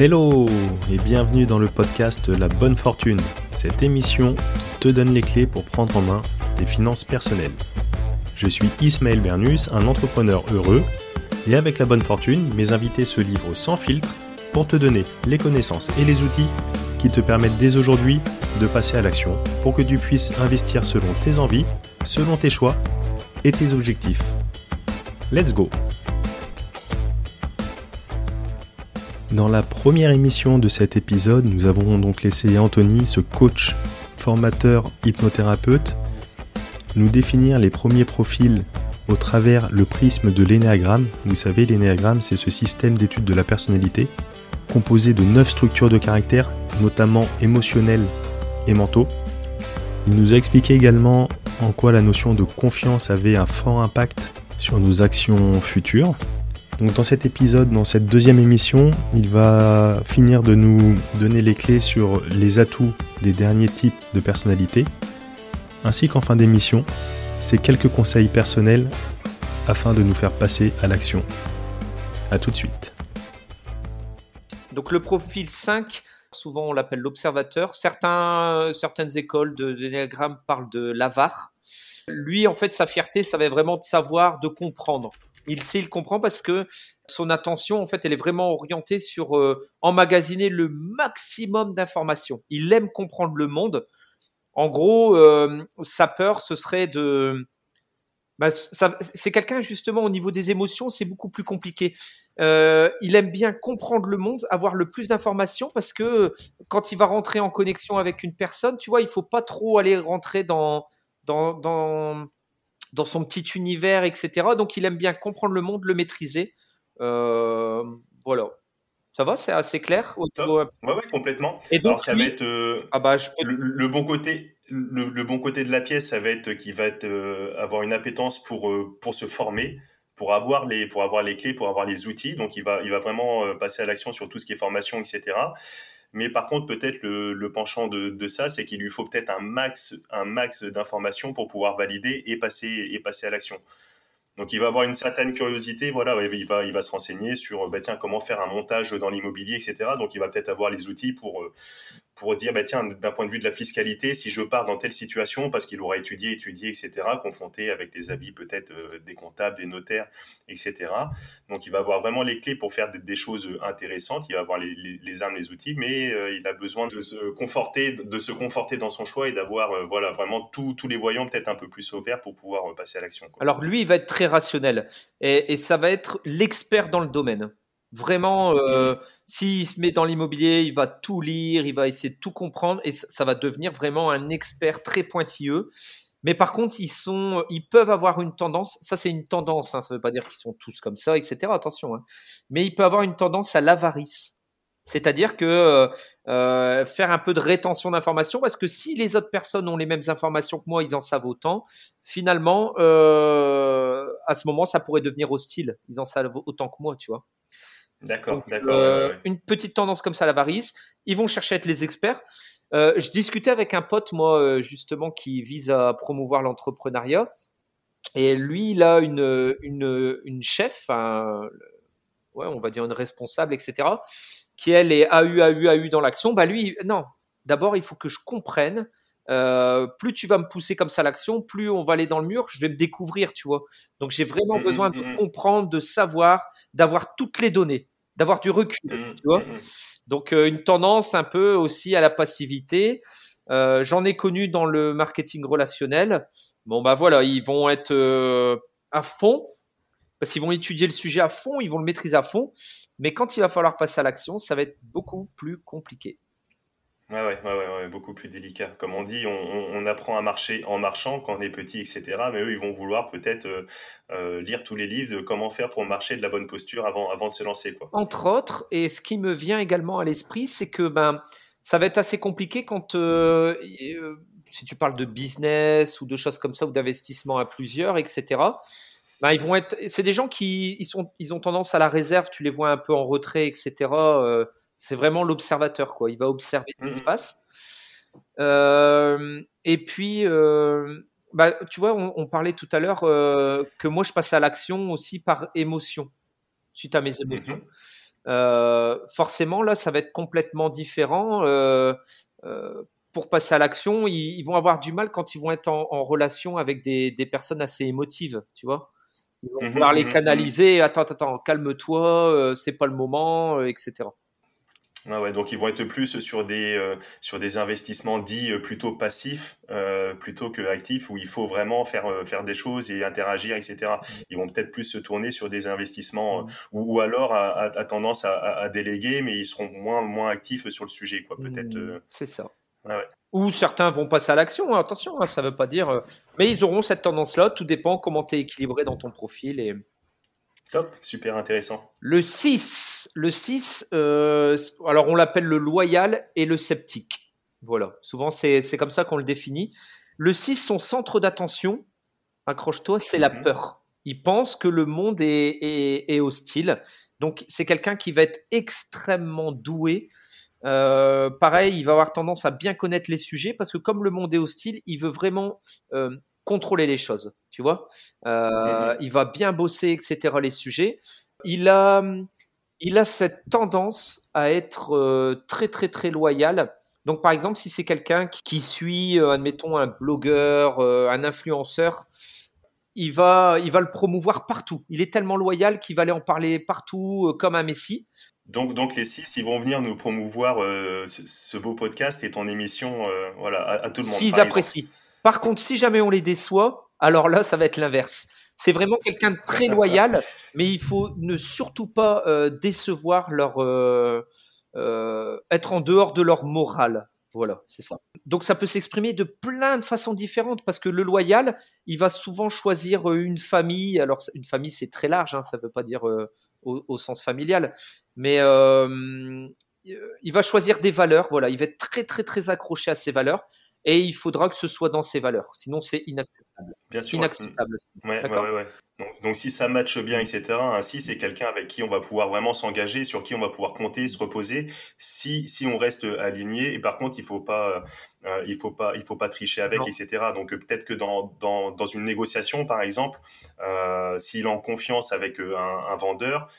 Hello et bienvenue dans le podcast La Bonne Fortune, cette émission qui te donne les clés pour prendre en main tes finances personnelles. Je suis Ismaël Bernus, un entrepreneur heureux, et avec La Bonne Fortune, mes invités se livrent sans filtre pour te donner les connaissances et les outils qui te permettent dès aujourd'hui de passer à l'action pour que tu puisses investir selon tes envies, selon tes choix et tes objectifs. Let's go Dans la première émission de cet épisode, nous avons donc laissé Anthony, ce coach, formateur, hypnothérapeute, nous définir les premiers profils au travers le prisme de l'énéagramme. Vous savez, l'énéagramme, c'est ce système d'étude de la personnalité composé de neuf structures de caractère, notamment émotionnelles et mentaux. Il nous a expliqué également en quoi la notion de confiance avait un fort impact sur nos actions futures. Dans cet épisode, dans cette deuxième émission, il va finir de nous donner les clés sur les atouts des derniers types de personnalités, ainsi qu'en fin d'émission, c'est quelques conseils personnels afin de nous faire passer à l'action. A tout de suite. Donc le profil 5, souvent on l'appelle l'observateur. Certaines écoles de l'énéagramme parlent de l'avare. Lui, en fait, sa fierté, ça va vraiment de savoir, de comprendre. Il sait, il comprend parce que son attention, en fait, elle est vraiment orientée sur euh, emmagasiner le maximum d'informations. Il aime comprendre le monde. En gros, euh, sa peur, ce serait de... Bah, c'est quelqu'un, justement, au niveau des émotions, c'est beaucoup plus compliqué. Euh, il aime bien comprendre le monde, avoir le plus d'informations parce que quand il va rentrer en connexion avec une personne, tu vois, il faut pas trop aller rentrer dans dans son petit univers, etc. Donc il aime bien comprendre le monde, le maîtriser. Euh, voilà. Ça va, c'est assez clair Oui, ouais, complètement. Et donc, ça va être euh, ah bah, le, bon côté. Le, bon côté de la pièce, ça va être qu'il va être, euh, avoir une appétence pour, pour se former, pour avoir, les, pour avoir les clés, pour avoir les outils. Donc, il va, il va vraiment passer à l'action sur tout ce qui est formation, etc. Mais par contre, peut-être le, penchant de, ça, c'est qu'il lui faut peut-être un max, un max d'informations pour pouvoir valider et passer, et passer à l'action. Donc il va avoir une certaine curiosité, voilà, il va, il va se renseigner sur bah, tiens, comment faire un montage dans l'immobilier, etc. Donc il va peut-être avoir les outils pour, euh, pour dire, bah, tiens, d'un point de vue de la fiscalité, si je pars dans telle situation, parce qu'il aura étudié, étudié, etc., confronté avec des avis peut-être euh, des comptables, des notaires, etc. Donc il va avoir vraiment les clés pour faire des, choses intéressantes, il va avoir les, armes, les outils, mais euh, il a besoin de se conforter, de se conforter dans son choix et d'avoir euh, voilà, vraiment tous les voyants peut-être un peu plus au vert pour pouvoir passer à l'action. Alors lui, il va être très rationnel et ça va être l'expert dans le domaine. Vraiment, euh, mmh. s'il se met dans l'immobilier, il va tout lire, il va essayer de tout comprendre et ça va devenir vraiment un expert très pointilleux. Mais par contre, ils sont, ils peuvent avoir une tendance. Ça, c'est une tendance. Hein, ça ne veut pas dire qu'ils sont tous comme ça, etc. Attention. Hein. Mais il peut avoir une tendance à l'avarice. C'est-à-dire que euh, euh, faire un peu de rétention d'informations, parce que si les autres personnes ont les mêmes informations que moi, ils en savent autant. Finalement, euh, à ce moment, ça pourrait devenir hostile. Ils en savent autant que moi, tu vois. D'accord, d'accord. Euh, une petite tendance comme ça, l'avarice. Ils vont chercher à être les experts. Euh, je discutais avec un pote, moi, euh, justement, qui vise à promouvoir l'entrepreneuriat. Et lui, il a une, une, une chef, ouais, on va dire une responsable, etc., qui, elle, est AU, AU, AU dans l'action. Bah, lui, non. D'abord, il faut que je comprenne. Plus tu vas me pousser comme ça l'action, plus on va aller dans le mur, je vais me découvrir, tu vois. Donc j'ai vraiment mmh, besoin de mmh, mmh. comprendre, de savoir, d'avoir toutes les données d'avoir du recul, mmh, tu vois. Donc euh, une tendance un peu aussi à la passivité. Euh, j'en ai connu dans le marketing relationnel. Bon bah voilà, ils vont être euh, à fond parce qu'ils vont étudier le sujet à fond, ils vont le maîtriser à fond. Mais quand il va falloir passer à l'action, ça va être beaucoup plus compliqué. Ouais, ouais, ouais, beaucoup plus délicat. Comme on dit, on, apprend à marcher en marchant quand on est petit, etc. Mais eux, ils vont vouloir peut-être euh, euh, lire tous les livres de comment faire pour marcher de la bonne posture avant, avant de se lancer. Quoi. Entre autres, et ce qui me vient également à l'esprit, c'est que ben, ça va être assez compliqué quand, euh, si tu parles de business ou de choses comme ça, ou d'investissement à plusieurs, etc. Ben, ils vont être, c'est des gens qui ils sont, ils ont tendance à la réserve. Tu les vois un peu en retrait, etc c'est vraiment l'observateur, quoi. Il va observer ce qui se mmh passe. Euh, et puis, euh, bah, tu vois, on, parlait tout à l'heure euh, que moi, je passe à l'action aussi par émotion, suite à mes mmh émotions. forcément, là, ça va être complètement différent. pour passer à l'action, ils, vont avoir du mal quand ils vont être en, relation avec des, des, personnes assez émotives, tu vois. Ils vont pouvoir les canaliser. Attends, attends, calme-toi, c'est pas le moment, etc. Ah ouais, donc ils vont être plus sur des, euh, sur des investissements dits euh, plutôt passifs euh, plutôt que actifs où il faut vraiment faire, faire des choses et interagir, etc. Mmh. Ils vont peut-être plus se tourner sur des investissements mmh. ou, alors à, tendance à, déléguer, mais ils seront moins, moins actifs sur le sujet, quoi, peut-être. Mmh, c'est ça. Ou certains vont passer à l'action, hein, attention, hein, ça ne veut pas dire. mais ils auront cette tendance-là, tout dépend comment tu es équilibré dans ton profil et. Top, super intéressant. Le 6, le 6 euh, alors on l'appelle le loyal et le sceptique. Voilà, souvent c'est comme ça qu'on le définit. Le 6, son centre d'attention, accroche-toi, c'est la mhm. peur. Il pense que le monde est, est, hostile. Donc c'est quelqu'un qui va être extrêmement doué. Euh, pareil, il va avoir tendance à bien connaître les sujets parce que comme le monde est hostile, il veut vraiment euh, contrôler les choses, tu vois. Euh, mhm. Il va bien bosser, etc. Les sujets. Il a, il a cette tendance à être euh, très très très loyal. Donc par exemple, si c'est quelqu'un qui suit, euh, admettons, un blogueur, un influenceur, il va, il va le promouvoir partout. Il est tellement loyal qu'il va aller en parler partout comme un messie. Donc, donc les six, ils vont venir nous promouvoir ce, beau podcast et ton émission voilà, à, tout le monde. S'ils apprécient. Par contre, si jamais on les déçoit, alors là, ça va être l'inverse. C'est vraiment quelqu'un de très loyal, mais il faut ne surtout pas euh, décevoir leur euh, euh, être en dehors de leur morale. Voilà, c'est ça. Donc ça peut s'exprimer de plein de façons différentes parce que le loyal, il va souvent choisir une famille. Alors une famille, c'est très large, hein, ça ne veut pas dire au, au, sens familial, mais il va choisir des valeurs. Voilà, il va être très très très accroché à ses valeurs et il faudra que ce soit dans ses valeurs. Sinon, c'est inacceptable. Bien sûr. Inacceptable. Ouais, ouais, ouais, donc, donc, si ça matche bien, etc., ainsi, c'est quelqu'un avec qui on va pouvoir vraiment s'engager, sur qui on va pouvoir compter, se reposer, si, si on reste aligné. Et par contre, il faut pas, euh, il faut pas, il faut pas tricher avec, etc. Donc peut-être que dans, dans, dans, une négociation, par exemple, euh, s'il est en confiance avec euh, un, un vendeur,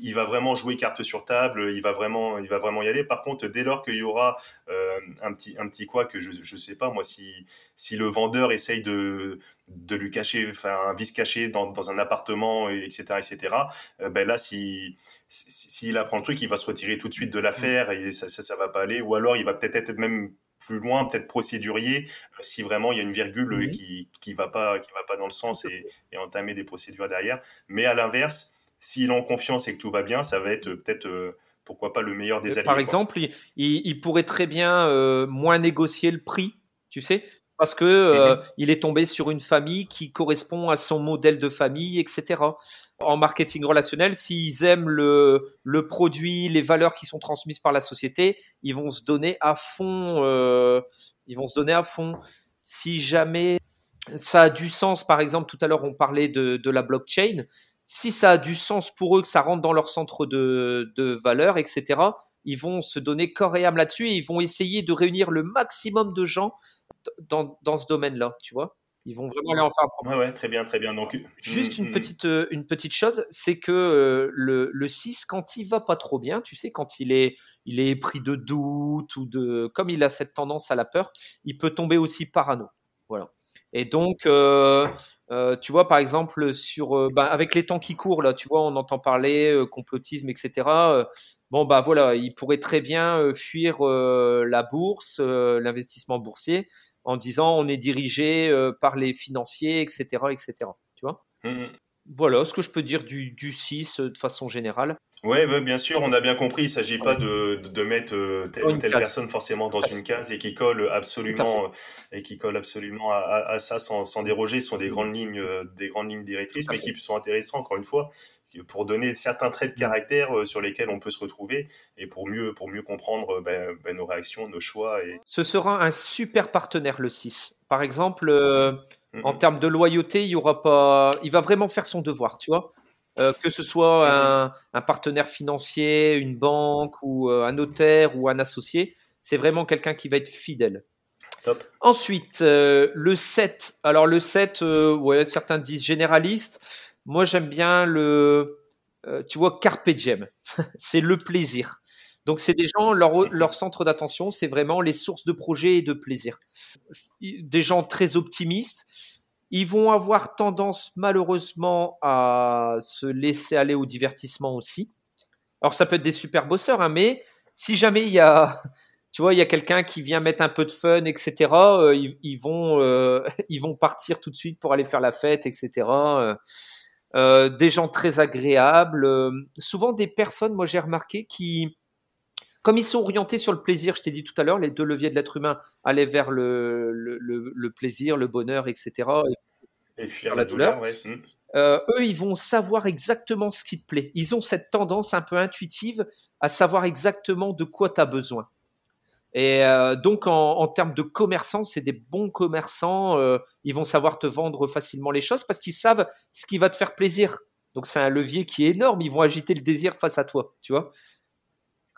il va vraiment jouer carte sur table, il va vraiment, il va vraiment y aller. Par contre, dès lors qu'il y aura euh, un petit, un petit quoi que je, ne sais pas moi, si, si le vendeur essaye de, de lui cacher, enfin un vice caché dans, dans un appartement, etc., etc. Euh, ben là, si s'il apprend le truc, il va se retirer tout de suite de l'affaire et ça, ça, ça va pas aller. Ou alors, il va peut-être être même plus loin, peut-être procédurier, euh, si vraiment il y a une virgule qui qui va pas qui va pas dans le sens et, et entamer des procédures derrière. Mais à l'inverse, s'il est en confiance et que tout va bien, ça va être euh, peut-être euh, pourquoi pas le meilleur des alliés. Par exemple, il, pourrait très bien euh, moins négocier le prix, tu sais, parce que il est tombé sur une famille qui correspond à son modèle de famille, etc. En marketing relationnel, s'ils aiment le, le produit, les valeurs qui sont transmises par la société, ils vont se donner à fond. ils vont se donner à fond. Si jamais ça a du sens, par exemple, tout à l'heure on parlait de, de la blockchain si ça a du sens pour eux, que ça rentre dans leur centre de, de valeur, etc., ils vont se donner corps et âme là-dessus et ils vont essayer de réunir le maximum de gens dans, dans ce domaine-là, tu vois. Ils vont vraiment aller en faire un Ouais, très bien, très bien. Donc, Juste une, mm, mm. petite, euh, une petite chose, c'est que euh, le, le 6, quand il va pas trop bien, tu sais, quand il est, il est pris de doute ou de. Comme il a cette tendance à la peur, il peut tomber aussi parano. Et donc, euh, euh, tu vois, par exemple, sur, euh, bah, avec les temps qui courent, là, tu vois, on entend parler complotisme, etc. bon, bah voilà, il pourrait très bien fuir la bourse, l'investissement boursier, en disant on est dirigé par les financiers, etc., etc. Tu vois mmh Voilà ce que je peux dire du, du 6 de façon générale. Oui, bien sûr, on a bien compris. Il ne s'agit pas de, de mettre euh, telle ou telle personne forcément dans une case et qui colle absolument et qui colle absolument à, à, ça sans, sans, déroger. Ce sont des grandes lignes, euh, des grandes lignes directrices, mais qui sont intéressantes encore une fois pour donner certains traits de caractère euh, sur lesquels on peut se retrouver et pour mieux, pour mieux comprendre ben, ben, nos réactions, nos choix. Et... Ce sera un super partenaire le 6. Par exemple, en termes de loyauté, il y aura pas, il va vraiment faire son devoir, tu vois. Euh, que ce soit un, un, partenaire financier, une banque ou euh, un notaire ou un associé, c'est vraiment quelqu'un qui va être fidèle. Top. Ensuite, euh, le 7. Alors le 7, ouais, certains disent généraliste. Moi, j'aime bien le, tu vois, carpe diem. c'est le plaisir. Donc, c'est des gens, leur, leur centre d'attention, c'est vraiment les sources de projets et de plaisir. Des gens très optimistes. Ils vont avoir tendance, malheureusement, à se laisser aller au divertissement aussi. Alors, ça peut être des super bosseurs, hein, mais si jamais il y a, tu vois, il y a quelqu'un qui vient mettre un peu de fun, etc., euh, ils, vont, euh, ils vont partir tout de suite pour aller faire la fête, etc. Euh, des gens très agréables, souvent des personnes, moi j'ai remarqué, qui, comme ils sont orientés sur le plaisir, je t'ai dit tout à l'heure, les deux leviers de l'être humain allaient vers le, le, plaisir, le bonheur, etc. Et, fuir la, douleur. Euh, eux, ils vont savoir exactement ce qui te plaît. Ils ont cette tendance un peu intuitive à savoir exactement de quoi tu as besoin. Et euh, donc, en, termes de commerçants, c'est des bons commerçants. Euh, ils vont savoir te vendre facilement les choses parce qu'ils savent ce qui va te faire plaisir. Donc, c'est un levier qui est énorme. Ils vont agiter le désir face à toi, tu vois.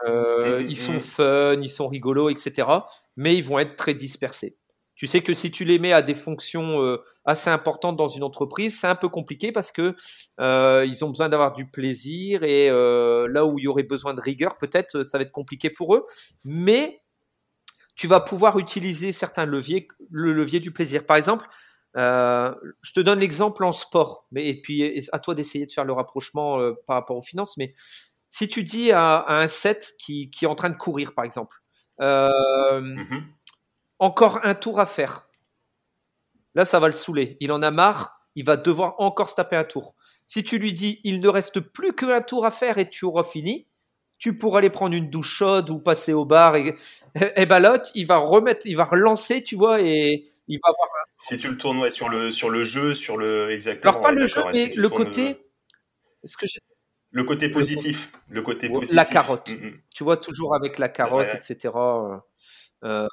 Euh, mmh, ils sont mmh. fun, ils sont rigolos, etc. Mais ils vont être très dispersés. Tu sais que si tu les mets à des fonctions euh, assez importantes dans une entreprise, c'est un peu compliqué parce que euh, ils ont besoin d'avoir du plaisir et là où il y aurait besoin de rigueur, peut-être ça va être compliqué pour eux. Mais tu vas pouvoir utiliser certains leviers, le levier du plaisir. Par exemple, je te donne l'exemple en sport, mais et puis à toi d'essayer de faire le rapprochement par rapport aux finances. Mais si tu dis à, un set qui, est en train de courir, par exemple, euh, mhm. encore un tour à faire, là, ça va le saouler. Il en a marre, il va devoir encore se taper un tour. Si tu lui dis, il ne reste plus qu'un tour à faire et tu auras fini, tu pourras aller prendre une douche chaude ou passer au bar et, et, ben là, il va remettre, il va relancer, tu vois, et il va avoir. Si tu le tournes sur le sur le jeu, sur le exactement. Alors pas le jeu, mais le côté. Ce que le côté positif. Le côté positif. La carotte. Mm, mm. Tu vois, toujours avec la carotte, etc. Euh,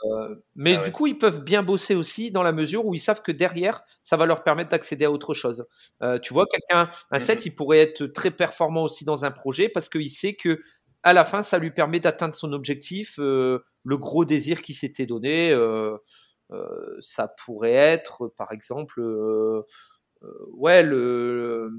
mais ah du coup, ils peuvent bien bosser aussi dans la mesure où ils savent que derrière, ça va leur permettre d'accéder à autre chose. Euh, tu vois, quelqu'un, un set, mm, il pourrait être très performant aussi dans un projet parce qu'il sait que à la fin, ça lui permet d'atteindre son objectif, euh, le gros désir qui s'était donné. ça pourrait être, par exemple, ouais, le,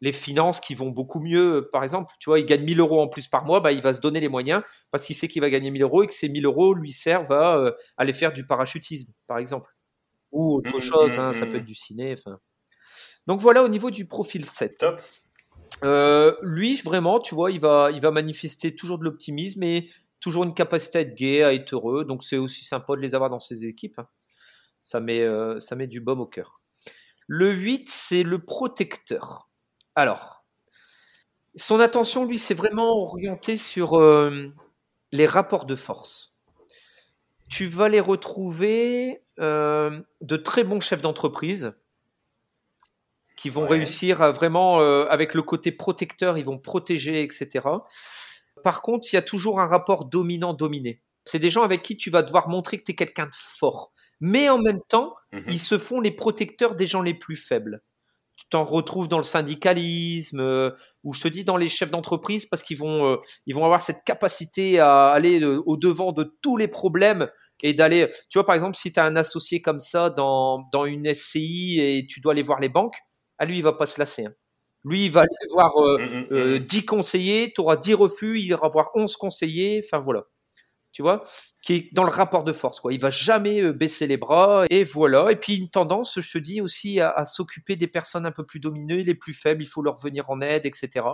les finances qui vont beaucoup mieux, par exemple, tu vois, il gagne 1000 euros en plus par mois, bah, il va se donner les moyens parce qu'il sait qu'il va gagner 1000 euros et que ces 1000 euros lui servent à euh, aller faire du parachutisme, par exemple. Ou autre mmh, chose, mmh, hein, ça peut mmh. être du ciné. Donc voilà au niveau du profil 7. Euh, lui, vraiment, tu vois, il va, il va manifester toujours de l'optimisme et toujours une capacité à être gai, à être heureux. Donc c'est aussi sympa de les avoir dans ses équipes. Hein. Ça, met, euh, ça met du baume au cœur. Le 8, c'est le protecteur. Alors, son attention, lui, s'est vraiment orientée sur euh, les rapports de force. Tu vas les retrouver euh, de très bons chefs d'entreprise qui vont réussir à vraiment, euh, avec le côté protecteur, ils vont protéger, etc. Par contre, il y a toujours un rapport dominant-dominé. C'est des gens avec qui tu vas devoir montrer que tu es quelqu'un de fort. Mais en même temps, mmh ils se font les protecteurs des gens les plus faibles t'en retrouves dans le syndicalisme euh, ou je te dis dans les chefs d'entreprise parce qu'ils vont euh, ils vont avoir cette capacité à aller euh, au devant de tous les problèmes et d'aller tu vois par exemple si tu as un associé comme ça dans, dans une SCI et tu dois aller voir les banques à lui il va pas se lasser hein. lui il va aller voir mmh, mmh, mmh. 10 conseillers tu auras 10 refus il ira voir 11 conseillers enfin voilà tu vois, qui est dans le rapport de force. Quoi. Il va jamais euh, baisser les bras et voilà. Et puis une tendance, je te dis aussi, à, s'occuper des personnes un peu plus dominées, les plus faibles. Il faut leur venir en aide, etc.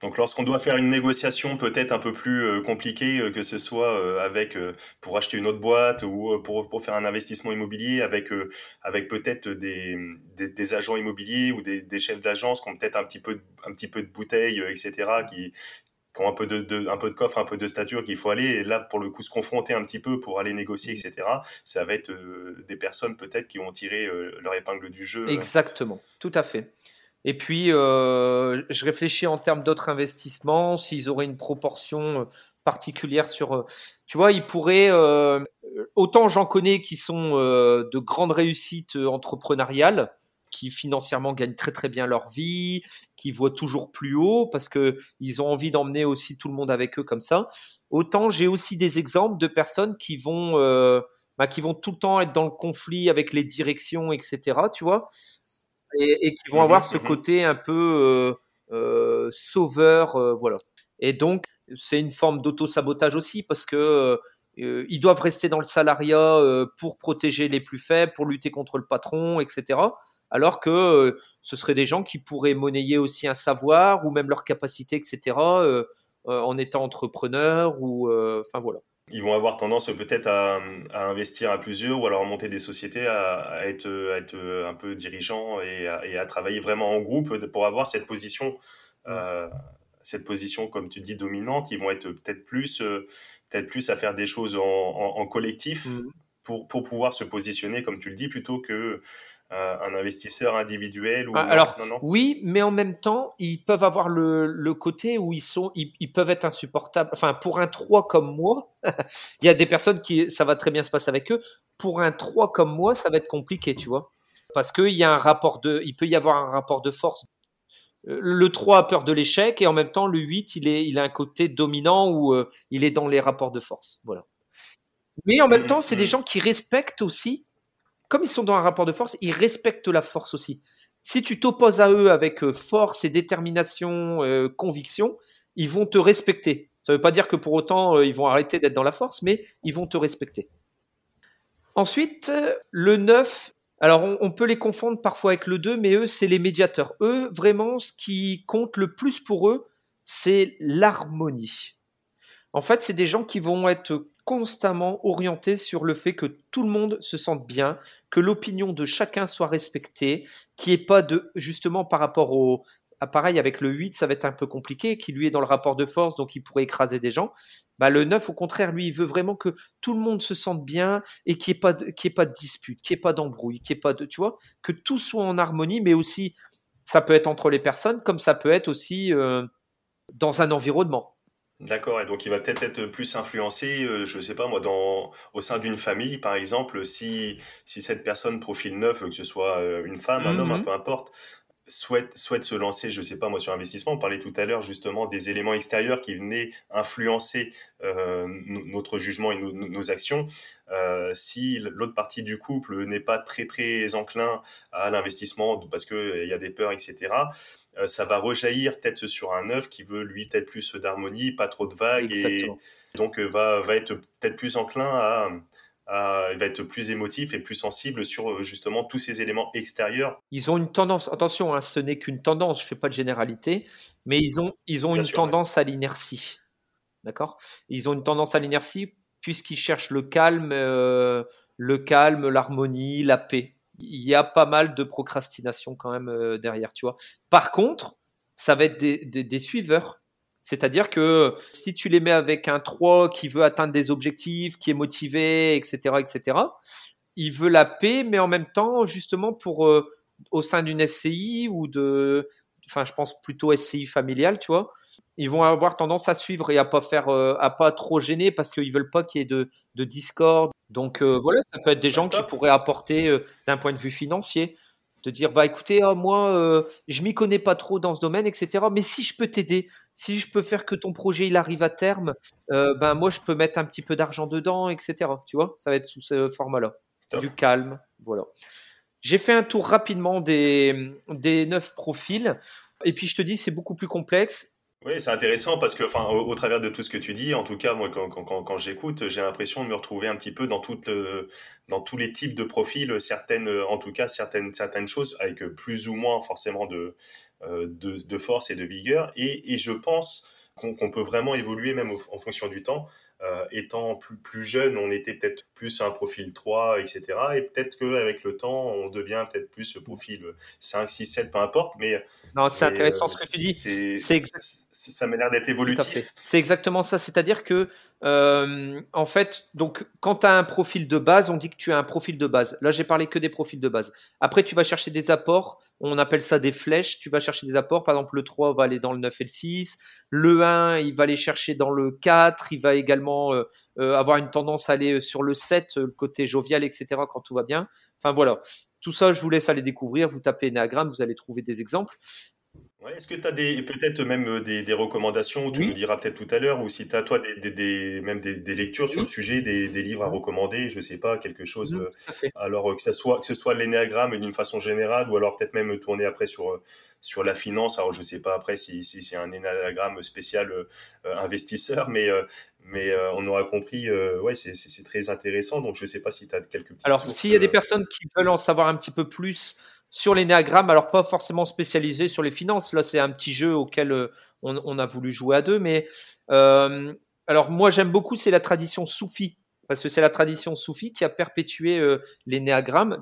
Donc lorsqu'on doit faire une négociation peut-être un peu plus euh, compliquée, euh, que ce soit avec pour acheter une autre boîte ou pour, pour faire un investissement immobilier avec avec peut-être des, des, agents immobiliers ou des, chefs d'agence qui ont peut-être un petit peu un petit peu de bouteilles, etc. qui ont un peu de, un peu de coffre, un peu de stature qu'il faut aller. Et là, pour le coup, se confronter un petit peu pour aller négocier, etc. Ça va être euh, des personnes peut-être qui vont tirer euh, leur épingle du jeu. Exactement, tout à fait. Et puis, euh, je réfléchis en termes d'autres investissements, s'ils auraient une proportion particulière sur... tu vois, ils pourraient... autant j'en connais qui sont de grandes réussites entrepreneuriales, qui financièrement gagnent très très bien leur vie, qui voient toujours plus haut parce que ils ont envie d'emmener aussi tout le monde avec eux comme ça. Autant j'ai aussi des exemples de personnes qui vont euh, bah, qui vont tout le temps être dans le conflit avec les directions, etc. Tu vois, et, qui vont mmh avoir ce mmh côté un peu euh, sauveur, voilà. Et donc, c'est une forme d'auto-sabotage aussi parce que ils doivent rester dans le salariat pour protéger les plus faibles, pour lutter contre le patron, etc. Alors que ce seraient des gens qui pourraient monnayer aussi un savoir ou même leur capacité, etc. en étant entrepreneurs ou, enfin voilà ils vont avoir tendance peut-être à, investir à plusieurs ou alors à monter des sociétés, à, être, un peu dirigeants et à, travailler vraiment en groupe pour avoir cette position, euh, cette position, comme tu dis, dominante. Ils vont être peut-être plus, euh, peut-être plus à faire des choses en, collectif mmh. pour, pour pouvoir se positionner, comme tu le dis, plutôt que un investisseur individuel ou ah, Alors oui, mais en même temps, ils peuvent avoir le, côté où ils sont, ils, peuvent être insupportables. Enfin, pour un 3 comme moi, il y a des personnes qui ça va très bien se passer avec eux. Pour un 3 comme moi, ça va être compliqué, tu vois, parce qu'il y a un rapport de, il peut y avoir un rapport de force. Euh, le 3 a peur de l'échec et en même temps le 8 il est il a un côté dominant où euh, il est dans les rapports de force voilà mais en même mmh, temps c'est des mmh. gens qui respectent aussi comme ils sont dans un rapport de force, ils respectent la force aussi. Si tu t'opposes à eux avec euh, force et détermination, euh, conviction, ils vont te respecter. Ça ne veut pas dire que pour autant euh, ils vont arrêter d'être dans la force, mais ils vont te respecter. Ensuite, le 9, alors on, peut les confondre parfois avec le 2, mais eux, c'est les médiateurs. Eux, vraiment, ce qui compte le plus pour eux, c'est l'harmonie. En fait, c'est des gens qui vont être constamment orienté sur le fait que tout le monde se sente bien, que l'opinion de chacun soit respectée, qui est pas de justement par rapport au pareil avec le 8, ça va être un peu compliqué, qui lui est dans le rapport de force, donc il pourrait écraser des gens. Bah, le 9, au contraire, lui, il veut vraiment que tout le monde se sente bien et qu'il n'y ait, pas de, ait pas de dispute, qu'il n'y ait pas d'embrouille, qu'il ait pas de, tu vois, que tout soit en harmonie, mais aussi, ça peut être entre les personnes, comme ça peut être aussi euh, dans un environnement. D'accord, et donc il va peut-être être plus influencé, euh, je ne sais pas moi, dans, au sein d'une famille, par exemple, si, si cette personne profil neuf, que ce soit euh, une femme, un homme, mmh peu importe, souhaite, souhaite se lancer, je ne sais pas moi, sur investissement. On parlait tout à l'heure justement des éléments extérieurs qui venaient influencer euh, notre jugement et nos, actions. si l'autre partie du couple n'est pas très très enclin à l'investissement parce qu'il y a des peurs, etc., ça va rejaillir peut-être sur un œuf qui veut lui peut-être plus d'harmonie, pas trop de vagues et donc euh, va, va être peut-être plus enclin à, il va être plus émotif et plus sensible sur euh, justement tous ces éléments extérieurs. Ils ont une tendance, attention, hein, ce n'est qu'une tendance, je ne fais pas de généralité, mais ils ont, ils ont une tendance à l'inertie. D'accord? Ils ont une tendance à l'inertie puisqu'ils cherchent le calme, le calme, l'harmonie, la paix il y a pas mal de procrastination quand même euh, derrière, tu vois. Par contre, ça va être des, suiveurs. C'est-à-dire que si tu les mets avec un 3 qui veut atteindre des objectifs, qui est motivé, etc., etc., il veut la paix, mais en même temps, justement, pour euh, au sein d'une SCI ou de, enfin, je pense plutôt SCI familiale, tu vois, ils vont avoir tendance à suivre et à pas faire, euh, à pas trop gêner parce qu'ils veulent pas qu'il y ait de, de discorde. Donc euh, voilà, ça peut être des gens qui pourraient apporter euh, d'un point de vue financier, de dire bah écoutez, ah, moi je m'y connais pas trop dans ce domaine, etc. Mais si je peux t'aider, si je peux faire que ton projet il arrive à terme, ben moi je peux mettre un petit peu d'argent dedans, etc. Tu vois, ça va être sous ce format-là, du calme, voilà. J'ai fait un tour rapidement des, des neuf profils. Et puis je te dis, c'est beaucoup plus complexe. Oui, c'est intéressant parce que, enfin, au, travers de tout ce que tu dis, en tout cas, moi, quand, j'écoute, j'ai l'impression de me retrouver un petit peu dans toutes, euh, dans tous les types de profils, certaines, en tout cas, certaines, certaines choses avec plus ou moins forcément de, euh, de, force et de vigueur. Et je pense qu'on peut vraiment évoluer même en fonction du temps. Euh, étant plus, plus jeune, on était peut-être plus un profil 3, etc. Et peut-être qu'avec le temps, on devient peut-être plus ce profil 5, 6, 7, peu importe. Mais non, c'est intéressant ce que tu dis. C'est, ça m'a l'air d'être évolutif. C'est exactement ça. C'est-à-dire que, euh, en fait, donc, quand tu as un profil de base, on dit que tu as un profil de base. Là, j'ai parlé que des profils de base. Après, tu vas chercher des apports. On appelle ça des flèches. Tu vas chercher des apports. Par exemple, le 3 va aller dans le 9 et le 6. Le 1, il va aller chercher dans le 4. Il va également euh, euh, avoir une tendance à aller sur le 7, le côté jovial, etc. quand tout va bien. Enfin, voilà. Tout ça, je vous laisse aller découvrir. Vous tapez Enneagram, vous allez trouver des exemples. Est-ce que tu as des, peut-être même euh, des, recommandations, tu nous diras peut-être tout à l'heure, ou si tu as toi des, des, même des, lectures sur le sujet, des, livres à recommander, je sais pas, quelque chose. Euh, alors que ce soit, que ce soit l'énéagramme d'une façon générale, ou alors peut-être même tourner après sur, euh, sur la finance. Alors je sais pas après si, si c'est un énéagramme spécial investisseur, mais, mais on aura compris, ouais, c'est très intéressant. Donc je sais pas si tu as quelques petites Alors s'il y a des personnes qui veulent en savoir un petit peu plus sur l'énéagramme, alors pas forcément spécialisé sur les finances. Là, c'est un petit jeu auquel euh, on, a voulu jouer à deux. Mais euh, alors moi, j'aime beaucoup, c'est la tradition soufie. Parce que c'est la tradition soufie qui a perpétué euh.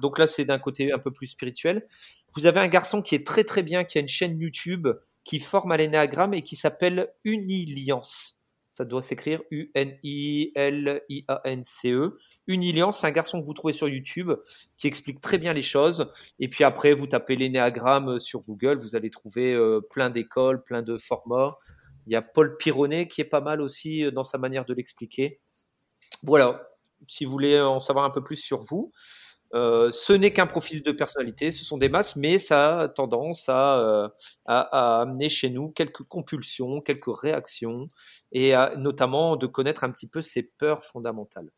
Donc là, c'est d'un côté un peu plus spirituel. Vous avez un garçon qui est très très bien, qui a une chaîne YouTube qui forme à l'énéagramme et qui s'appelle Uniliance. Ça doit s'écrire U-N-I-L-I-A-N-C-E. Unilian, c'est un garçon que vous trouvez sur YouTube qui explique très bien les choses. Et puis après, vous tapez l'énéagramme sur Google, vous allez trouver euh, plein d'écoles, plein de formats. Il y a Paul Pironnet qui est pas mal aussi euh, dans sa manière de l'expliquer. Voilà, si vous voulez en savoir un peu plus sur vous. Euh, ce n'est qu'un profil de personnalité, ce sont des masses, mais ça a tendance à, à, amener chez nous quelques compulsions, quelques réactions, et notamment de connaître un petit peu ses peurs fondamentales.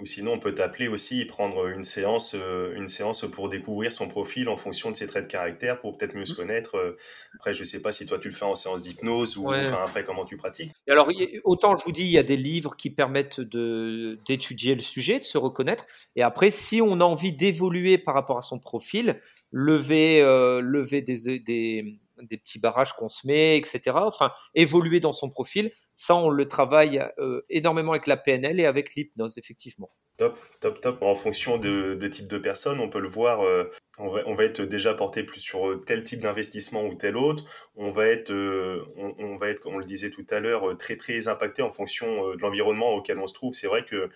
Ou sinon, on peut t'appeler aussi et prendre une séance, euh, une séance pour découvrir son profil en fonction de ses traits de caractère pour peut-être mieux se mmh. connaître. Euh. Après, je ne sais pas si toi tu le fais en séance d'hypnose ou après comment tu pratiques. Alors, autant je vous dis, il y a des livres qui permettent d'étudier le sujet, de se reconnaître. Et après, si on a envie d'évoluer par rapport à son profil, lever, euh, lever des, des des petits barrages qu'on se met, etc. Enfin, évoluer dans son profil, ça, on le travaille euh, énormément avec la PNL et avec l'hypnose, effectivement. Top, top, top. En fonction de, de type de personne, on peut le voir. Euh, on, va, être déjà porté plus sur tel type d'investissement ou tel autre. On va être, euh, on, va être, on le disait tout à l'heure, très très impacté en fonction de l'environnement auquel on se trouve. C'est vrai que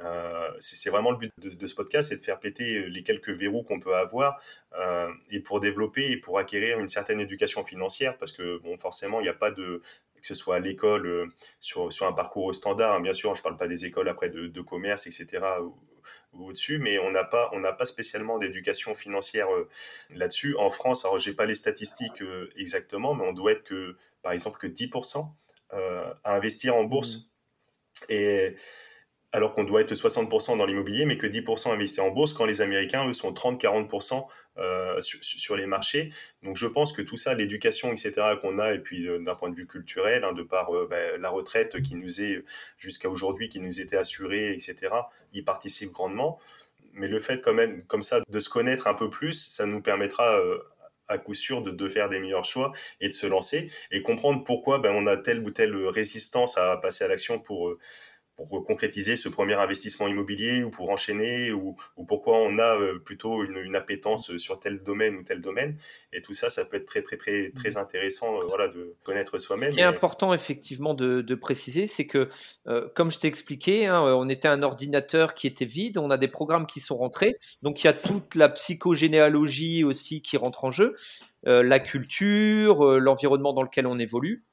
euh, c'est vraiment le but de, ce podcast, c'est de faire péter les quelques verrous qu'on peut avoir euh, et pour développer et pour acquérir une certaine éducation financière, parce que bon, forcément, il n'y a pas de que ce soit à l'école euh, sur, sur un parcours standard. Hein, bien sûr, je ne parle pas des écoles après de, commerce, etc. Ou, au-dessus, mais on n'a pas, on pas spécialement d'éducation financière là-dessus. En France, alors j'ai pas les statistiques exactement, mais on doit être que, par exemple, que 10% à investir en bourse. Mmh. Et alors qu'on doit être 60% dans l'immobilier, mais que 10% investis en bourse, quand les Américains, eux, sont 30-40% euh, sur, les marchés. Donc je pense que tout ça, l'éducation, etc., qu'on a, et puis euh, d'un point de vue culturel, hein, de par euh, ben, la retraite qui nous est, jusqu'à aujourd'hui, qui nous était assurée, etc., y participe grandement. Mais le fait quand même, comme ça, de se connaître un peu plus, ça nous permettra à coup sûr de, faire des meilleurs choix et de se lancer et comprendre pourquoi ben, on a telle ou telle résistance à passer à l'action pour pour concrétiser ce premier investissement immobilier ou pour enchaîner ou, pourquoi on a euh, plutôt une, appétence sur tel domaine ou tel domaine. Et tout ça, ça peut être très, très, très, très mmh. intéressant euh, voilà, de connaître soi-même. Ce qui est important, effectivement, de, préciser, c'est que, euh, comme je t'ai expliqué, hein, on était un ordinateur qui était vide, on a des programmes qui sont rentrés. Donc, il y a toute la psychogénéalogie aussi qui rentre en jeu, la culture, l'environnement dans lequel on évolue.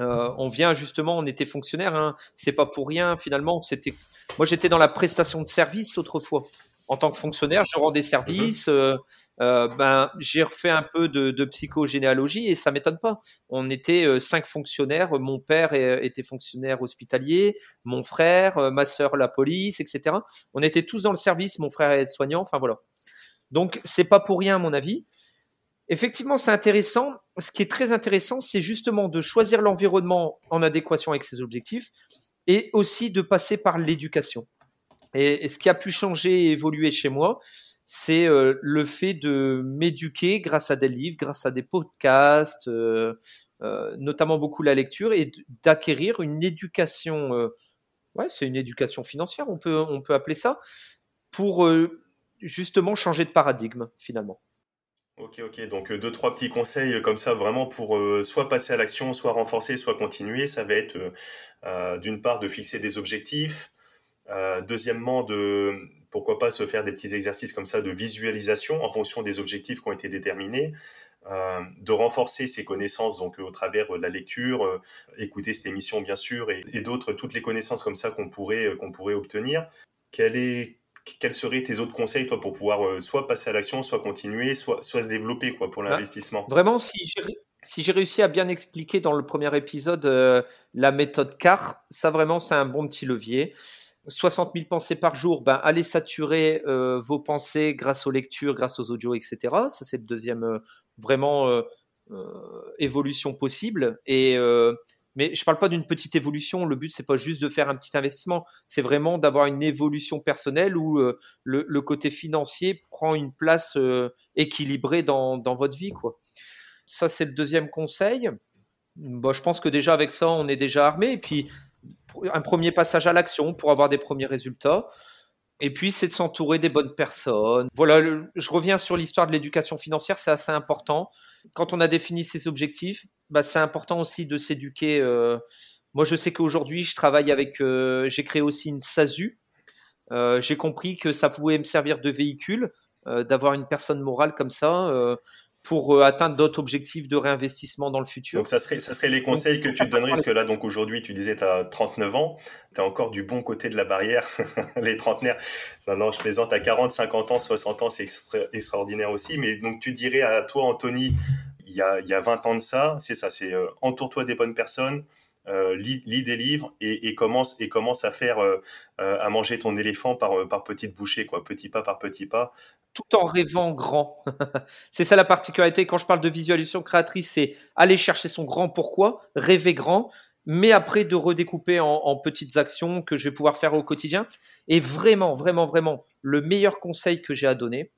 Euh, on vient justement, on était fonctionnaire, hein. c'est pas pour rien finalement. C'était, moi j'étais dans la prestation de service autrefois. En tant que fonctionnaire, je rendais service. Euh, euh, ben j'ai refait un peu de, psychogénéalogie et ça m'étonne pas. On était cinq fonctionnaires. Mon père était fonctionnaire hospitalier, mon frère, ma sœur la police, etc. On était tous dans le service. Mon frère est aide-soignant. Enfin voilà. Donc c'est pas pour rien à mon avis. Effectivement, c'est intéressant. Ce qui est très intéressant, c'est justement de choisir l'environnement en adéquation avec ses objectifs et aussi de passer par l'éducation. Et, ce qui a pu changer et évoluer chez moi, c'est euh, le fait de m'éduquer grâce à des livres, grâce à des podcasts, euh, euh, notamment beaucoup la lecture, et d'acquérir une éducation, ouais, c'est une éducation financière, on peut, on peut appeler ça, pour justement changer de paradigme finalement. Ok, ok. Donc euh, deux, trois petits conseils euh, comme ça, vraiment pour euh, soit passer à l'action, soit renforcer, soit continuer. Ça va être d'une part de fixer des objectifs. deuxièmement, de pourquoi pas se faire des petits exercices comme ça de visualisation en fonction des objectifs qui ont été déterminés. de renforcer ses connaissances donc au travers de la lecture, écouter cette émission bien sûr et, d'autres toutes les connaissances comme ça qu'on pourrait qu'on pourrait obtenir. Quel est quels seraient tes autres conseils toi pour pouvoir soit passer à l'action, soit continuer, soit, soit se développer quoi pour bah, l'investissement? Vraiment, si j'ai si j'ai réussi à bien expliquer dans le premier épisode la méthode CAR, ça vraiment c'est un bon petit levier. 60 000 pensées par jour, ben, allez saturer vos pensées grâce aux lectures, grâce aux audios, etc. Ça, c'est le deuxième vraiment évolution possible. Et mais je parle pas d'une petite évolution. Le but c'est pas juste de faire un petit investissement. C'est vraiment d'avoir une évolution personnelle où euh, le, côté financier prend une place euh, équilibrée dans, votre vie, quoi. Ça c'est le deuxième conseil. Bon, je pense que déjà avec ça on est déjà armé. Et puis un premier passage à l'action pour avoir des premiers résultats. Et puis, c'est de s'entourer des bonnes personnes. Voilà, je reviens sur l'histoire de l'éducation financière, c'est assez important. Quand on a défini ses objectifs, bah, c'est important aussi de s'éduquer. Euh. Moi, je sais qu'aujourd'hui, je travaille avec. Euh, j'ai créé aussi une SASU. Euh, j'ai compris que ça pouvait me servir de véhicule, d'avoir une personne morale comme ça pour euh, atteindre d'autres objectifs de réinvestissement dans le futur. Donc ça serait, ça serait les conseils que tu te donnerais, parce que là, donc aujourd'hui, tu disais, tu as 39 ans, tu as encore du bon côté de la barrière, les trentenaires. Non, non, je plaisante, à 40, 50 ans, 60 ans, c'est extraordinaire aussi. Mais donc tu dirais à toi, Anthony, il y a, il y a 20 ans de ça, c'est ça, c'est euh, entoure-toi des bonnes personnes, euh, lis, des livres et, commence et commence à faire euh, euh, à manger ton éléphant par par petites bouchées quoi, petit pas par petit pas. Tout en rêvant grand. c'est ça la particularité quand je parle de visualisation créatrice, c'est aller chercher son grand pourquoi, rêver grand, mais après de redécouper en, petites actions que je vais pouvoir faire au quotidien. Et vraiment, vraiment, vraiment, le meilleur conseil que j'ai à donner,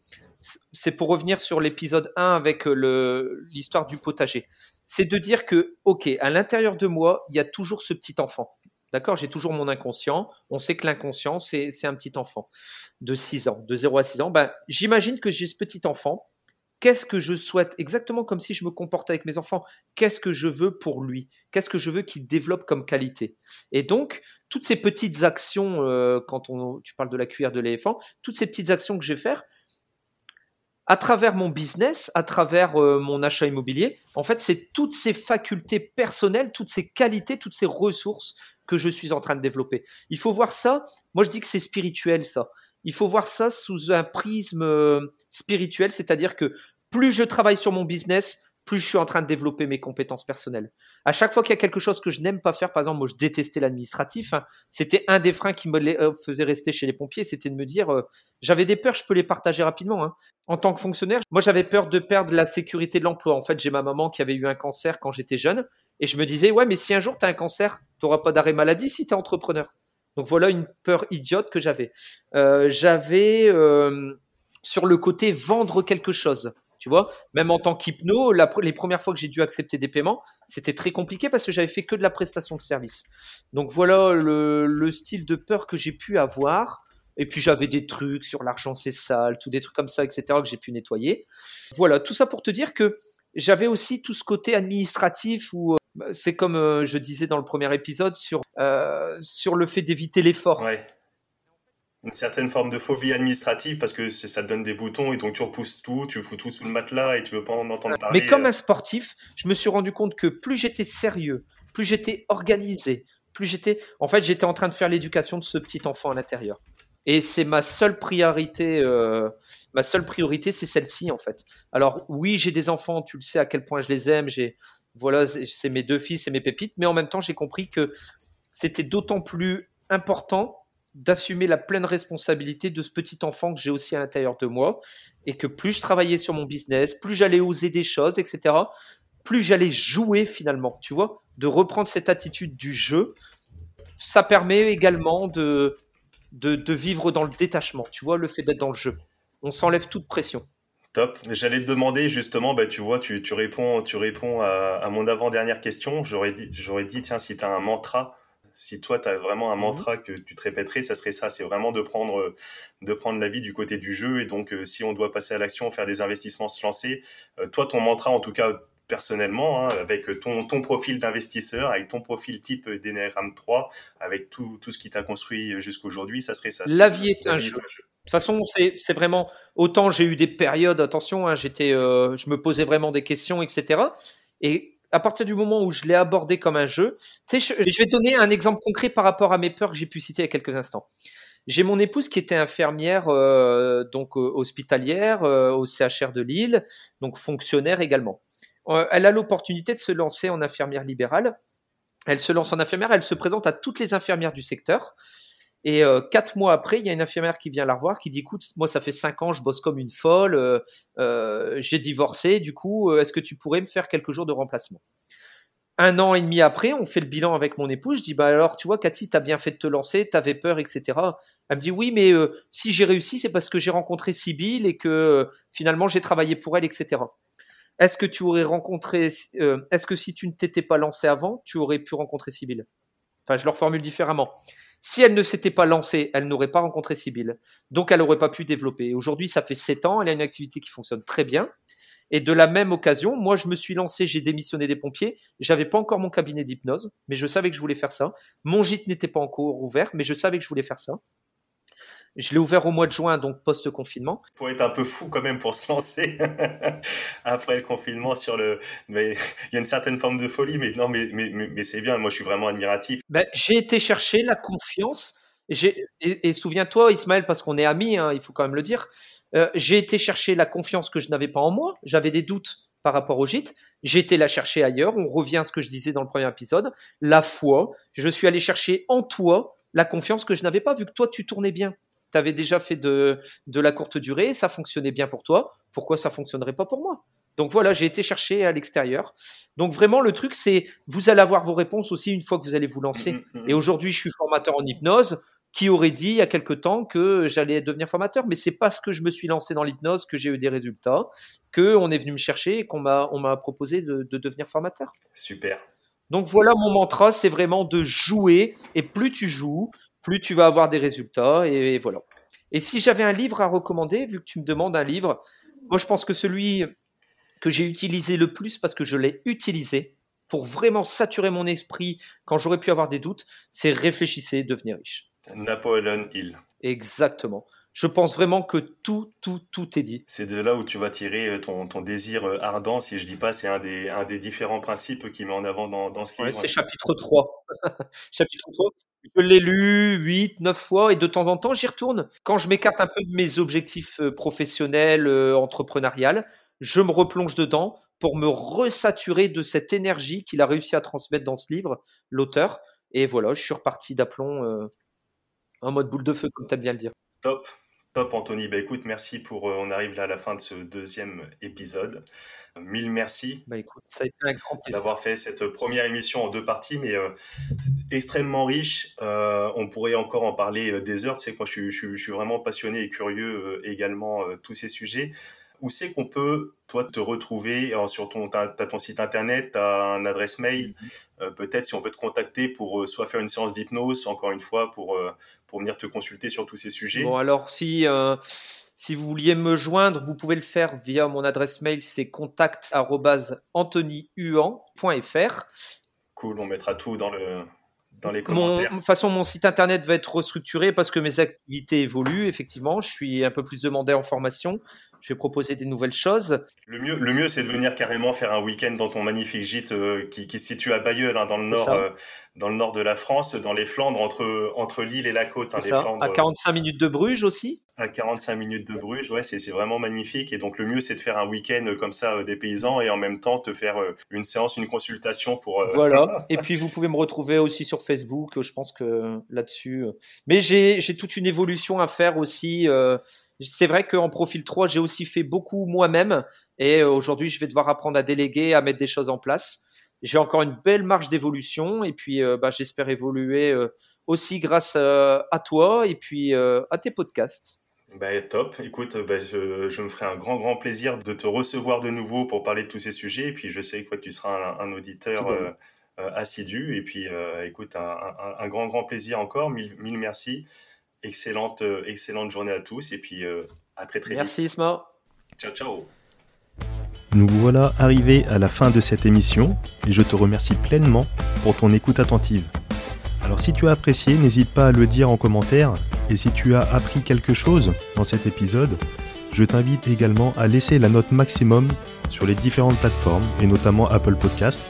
c'est pour revenir sur l'épisode 1 avec l'histoire du potager c'est de dire que, OK, à l'intérieur de moi, il y a toujours ce petit enfant. D'accord J'ai toujours mon inconscient. On sait que l'inconscient, c'est un petit enfant de 6 ans, de 0 à 6 ans. Ben, J'imagine que j'ai ce petit enfant. Qu'est-ce que je souhaite? Exactement comme si je me comportais avec mes enfants. Qu'est-ce que je veux pour lui? Qu'est-ce que je veux qu'il développe comme qualité? Et donc, toutes ces petites actions, euh, quand on, tu parles de la cuillère de l'éléphant, toutes ces petites actions que je vais faire, à travers mon business, à travers euh, mon achat immobilier, en fait, c'est toutes ces facultés personnelles, toutes ces qualités, toutes ces ressources que je suis en train de développer. Il faut voir ça, moi je dis que c'est spirituel ça. Il faut voir ça sous un prisme euh, spirituel, c'est-à-dire que plus je travaille sur mon business, plus je suis en train de développer mes compétences personnelles. À chaque fois qu'il y a quelque chose que je n'aime pas faire, par exemple, moi je détestais l'administratif, hein, c'était un des freins qui me euh, faisait rester chez les pompiers, c'était de me dire, euh, j'avais des peurs, je peux les partager rapidement. Hein. En tant que fonctionnaire, moi j'avais peur de perdre la sécurité de l'emploi. En fait, j'ai ma maman qui avait eu un cancer quand j'étais jeune, et je me disais, ouais, mais si un jour tu as un cancer, tu n'auras pas d'arrêt maladie si tu es entrepreneur. Donc voilà une peur idiote que j'avais. Euh, j'avais sur le côté vendre quelque chose. Tu vois, même en tant qu'hypno, les premières fois que j'ai dû accepter des paiements, c'était très compliqué parce que j'avais fait que de la prestation de service. Donc voilà le, style de peur que j'ai pu avoir. Et puis j'avais des trucs sur l'argent c'est sale, tout des trucs comme ça, etc. que j'ai pu nettoyer. Voilà, tout ça pour te dire que j'avais aussi tout ce côté administratif où euh, c'est comme euh, je disais dans le premier épisode sur, euh, sur le fait d'éviter l'effort. Ouais une certaine forme de phobie administrative parce que ça te donne des boutons et donc tu repousses tout, tu fous tout sous le matelas et tu veux pas en entendre parler. Mais comme un sportif, je me suis rendu compte que plus j'étais sérieux, plus j'étais organisé, plus j'étais. En fait, j'étais en train de faire l'éducation de ce petit enfant à l'intérieur. Et c'est ma seule priorité. Euh, ma seule priorité, c'est celle-ci en fait. Alors oui, j'ai des enfants, tu le sais à quel point je les aime. J'ai voilà, c'est mes deux fils, et mes pépites. Mais en même temps, j'ai compris que c'était d'autant plus important d'assumer la pleine responsabilité de ce petit enfant que j'ai aussi à l'intérieur de moi et que plus je travaillais sur mon business, plus j'allais oser des choses, etc., plus j'allais jouer finalement, tu vois, de reprendre cette attitude du jeu. Ça permet également de, de, vivre dans le détachement, tu vois, le fait d'être dans le jeu. On s'enlève toute pression. Top. J'allais te demander justement, bah, tu vois, tu, tu réponds, tu réponds à, à mon avant-dernière question. J'aurais dit, j'aurais dit, tiens, si tu as un mantra si toi, tu as vraiment un mmh mantra que tu te répéterais, ça serait ça. C'est vraiment de prendre, de prendre la vie du côté du jeu. Et donc, euh, si on doit passer à l'action, faire des investissements, se lancer, euh, toi, ton mantra, en tout cas, personnellement, hein, avec ton, ton profil d'investisseur, avec ton profil type d'Eneram 3, avec tout, tout ce qui t'a construit jusqu'aujourd'hui, ça serait ça. La vie est un jeu. De toute façon, c'est vraiment autant j'ai eu des périodes. Attention, hein, j'étais, euh, je me posais vraiment des questions, etc. Et à partir du moment où je l'ai abordé comme un jeu, sais, je, vais te donner un exemple concret par rapport à mes peurs que j'ai pu citer il y a quelques instants. J'ai mon épouse qui était infirmière euh, donc hospitalière au CHR de Lille, donc fonctionnaire également. Elle a l'opportunité de se lancer en infirmière libérale. Elle se lance en infirmière, elle se présente à toutes les infirmières du secteur. Et euh, quatre mois après, il y a une infirmière qui vient la revoir, qui dit écoute, moi ça fait cinq ans, je bosse comme une folle, euh, euh, j'ai divorcé, du coup, est-ce que tu pourrais me faire quelques jours de remplacement? Un an et demi après, on fait le bilan avec mon épouse. Je dis bah alors, tu vois, Cathy, t'as bien fait de te lancer, t'avais peur, etc. Elle me dit oui, mais si j'ai réussi, c'est parce que j'ai rencontré Sibyl et que finalement j'ai travaillé pour elle, etc. Est-ce que tu aurais rencontré, est-ce que si tu ne t'étais pas lancé avant, tu aurais pu rencontrer Sibyl Enfin, je leur formule différemment. Si elle ne s'était pas lancée, elle n'aurait pas rencontré Sibyl. Donc, elle n'aurait pas pu développer. Aujourd'hui, ça fait sept ans, elle a une activité qui fonctionne très bien. Et de la même occasion, moi, je me suis lancé, j'ai démissionné des pompiers. J'avais pas encore mon cabinet d'hypnose, mais je savais que je voulais faire ça. Mon gîte n'était pas encore ouvert, mais je savais que je voulais faire ça. Je l'ai ouvert au mois de juin, donc post-confinement. Faut être un peu fou quand même pour se lancer après le confinement sur le. Mais il y a une certaine forme de folie, mais non, mais, mais, mais, c'est bien. Moi, je suis vraiment admiratif. Ben, j'ai été chercher la confiance. Et, et souviens-toi, Ismaël, parce qu'on est amis, hein, il faut quand même le dire. Euh, j'ai été chercher la confiance que je n'avais pas en moi. J'avais des doutes par rapport au gîte. J'ai été la chercher ailleurs. On revient à ce que je disais dans le premier épisode. La foi. Je suis allé chercher en toi la confiance que je n'avais pas, vu que toi, tu tournais bien tu avais déjà fait de, de la courte durée, ça fonctionnait bien pour toi, pourquoi ça fonctionnerait pas pour moi? Donc voilà, j'ai été chercher à l'extérieur. Donc vraiment, le truc, c'est vous allez avoir vos réponses aussi une fois que vous allez vous lancer. Mmh, mmh, mmh. Et aujourd'hui, je suis formateur en hypnose. Qui aurait dit il y a quelque temps que j'allais devenir formateur Mais c'est parce que je me suis lancé dans l'hypnose que j'ai eu des résultats, que on est venu me chercher et qu'on m'a on m'a proposé de, de devenir formateur. Super. Donc voilà mon mantra, c'est vraiment de jouer. Et plus tu joues, plus tu vas avoir des résultats. Et, voilà. Et si j'avais un livre à recommander, vu que tu me demandes un livre, moi je pense que celui que j'ai utilisé le plus parce que je l'ai utilisé pour vraiment saturer mon esprit quand j'aurais pu avoir des doutes, c'est réfléchissez, devenir riche. Napoleon Hill. Exactement je pense vraiment que tout, tout, tout est dit. C'est de là où tu vas tirer euh, ton, ton, désir euh, ardent, si je dis pas, c'est un des, un des différents principes qui met en avant dans, dans ce livre. c'est chapitre 3. chapitre 3. Je l'ai lu 8, 9 fois et de temps en temps, j'y retourne. Quand je m'écarte un peu de mes objectifs euh, professionnels, entrepreneuriales, je me replonge dedans pour me resaturer de cette énergie qu'il a réussi à transmettre dans ce livre, l'auteur. Et voilà, je suis reparti d'aplomb en mode boule de feu, comme tu aimes bien le dire. Top. Top Anthony, bah écoute, merci pour, euh, on arrive là à la fin de ce deuxième épisode. Mille merci bah écoute, ça a été un grand plaisir. d'avoir fait cette première émission en deux parties, mais euh, extrêmement riche. Euh, on pourrait encore en parler des heures. Tu sais, moi je suis, je suis vraiment passionné et curieux également tous ces sujets. Où c'est qu'on peut, toi, te retrouver sur ton, as, ton site internet, tu as un adresse mail, mm-hmm. peut-être si on veut te contacter pour soit faire une séance d'hypnose, encore une fois, pour pour venir te consulter sur tous ces sujets. Bon, alors si, euh, si vous vouliez me joindre, vous pouvez le faire via mon adresse mail, c'est contact.anthonyhuan.fr. Cool, on mettra tout dans le, dans les commentaires. de toute façon, mon site internet va être restructuré parce que mes activités évoluent. Effectivement, je suis un peu plus demandé en formation. Je vais proposer des nouvelles choses. Le mieux, le mieux c'est de venir carrément faire un week-end dans ton magnifique gîte euh, qui, qui, se situe à Bayeul, hein, dans le nord, euh, dans le nord de la France, dans les Flandres, entre, entre l'île et la côte. Hein, à 45 minutes de Bruges aussi? À 45 minutes de Bruges, ouais, c'est vraiment magnifique. Et donc le mieux, c'est de faire un week-end comme ça euh, des paysans et en même temps te faire euh, une séance, une consultation pour... Euh, voilà, et puis vous pouvez me retrouver aussi sur Facebook, je pense que là-dessus... Mais j'ai toute une évolution à faire aussi. C'est vrai qu'en profil 3, j'ai aussi fait beaucoup moi-même et aujourd'hui, je vais devoir apprendre à déléguer, à mettre des choses en place j'ai encore une belle marge d'évolution et puis euh, bah, j'espère évoluer euh, aussi grâce euh, à toi et puis à tes podcasts. Bah, top. Écoute, bah, je, me ferai un grand, grand plaisir de te recevoir de nouveau pour parler de tous ces sujets. Et puis, je sais que tu seras un, auditeur assidu. Et puis, écoute, un, grand, grand plaisir encore. Mille, mille merci. Excellente, excellente journée à tous. Et puis, à très, très vite. Merci, Isma. Ciao, ciao. Nous voilà arrivés à la fin de cette émission et je te remercie pleinement pour ton écoute attentive. Alors si tu as apprécié, n'hésite pas à le dire en commentaire et si tu as appris quelque chose dans cet épisode, je t'invite également à laisser la note maximum sur les différentes plateformes et notamment Apple Podcast.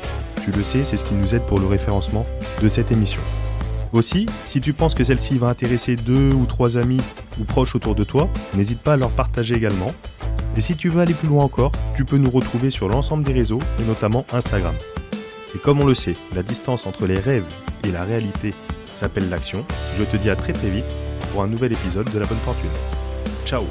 Tu le sais, c'est ce qui nous aide pour le référencement de cette émission. Aussi, si tu penses que celle-ci va intéresser deux ou trois amis ou proches autour de toi, n'hésite pas à leur partager également. Et si tu veux aller plus loin encore, tu peux nous retrouver sur l'ensemble des réseaux et notamment Instagram. Et comme on le sait, la distance entre les rêves et la réalité s'appelle l'action. Je te dis à très très vite pour un nouvel épisode de la bonne fortune. Ciao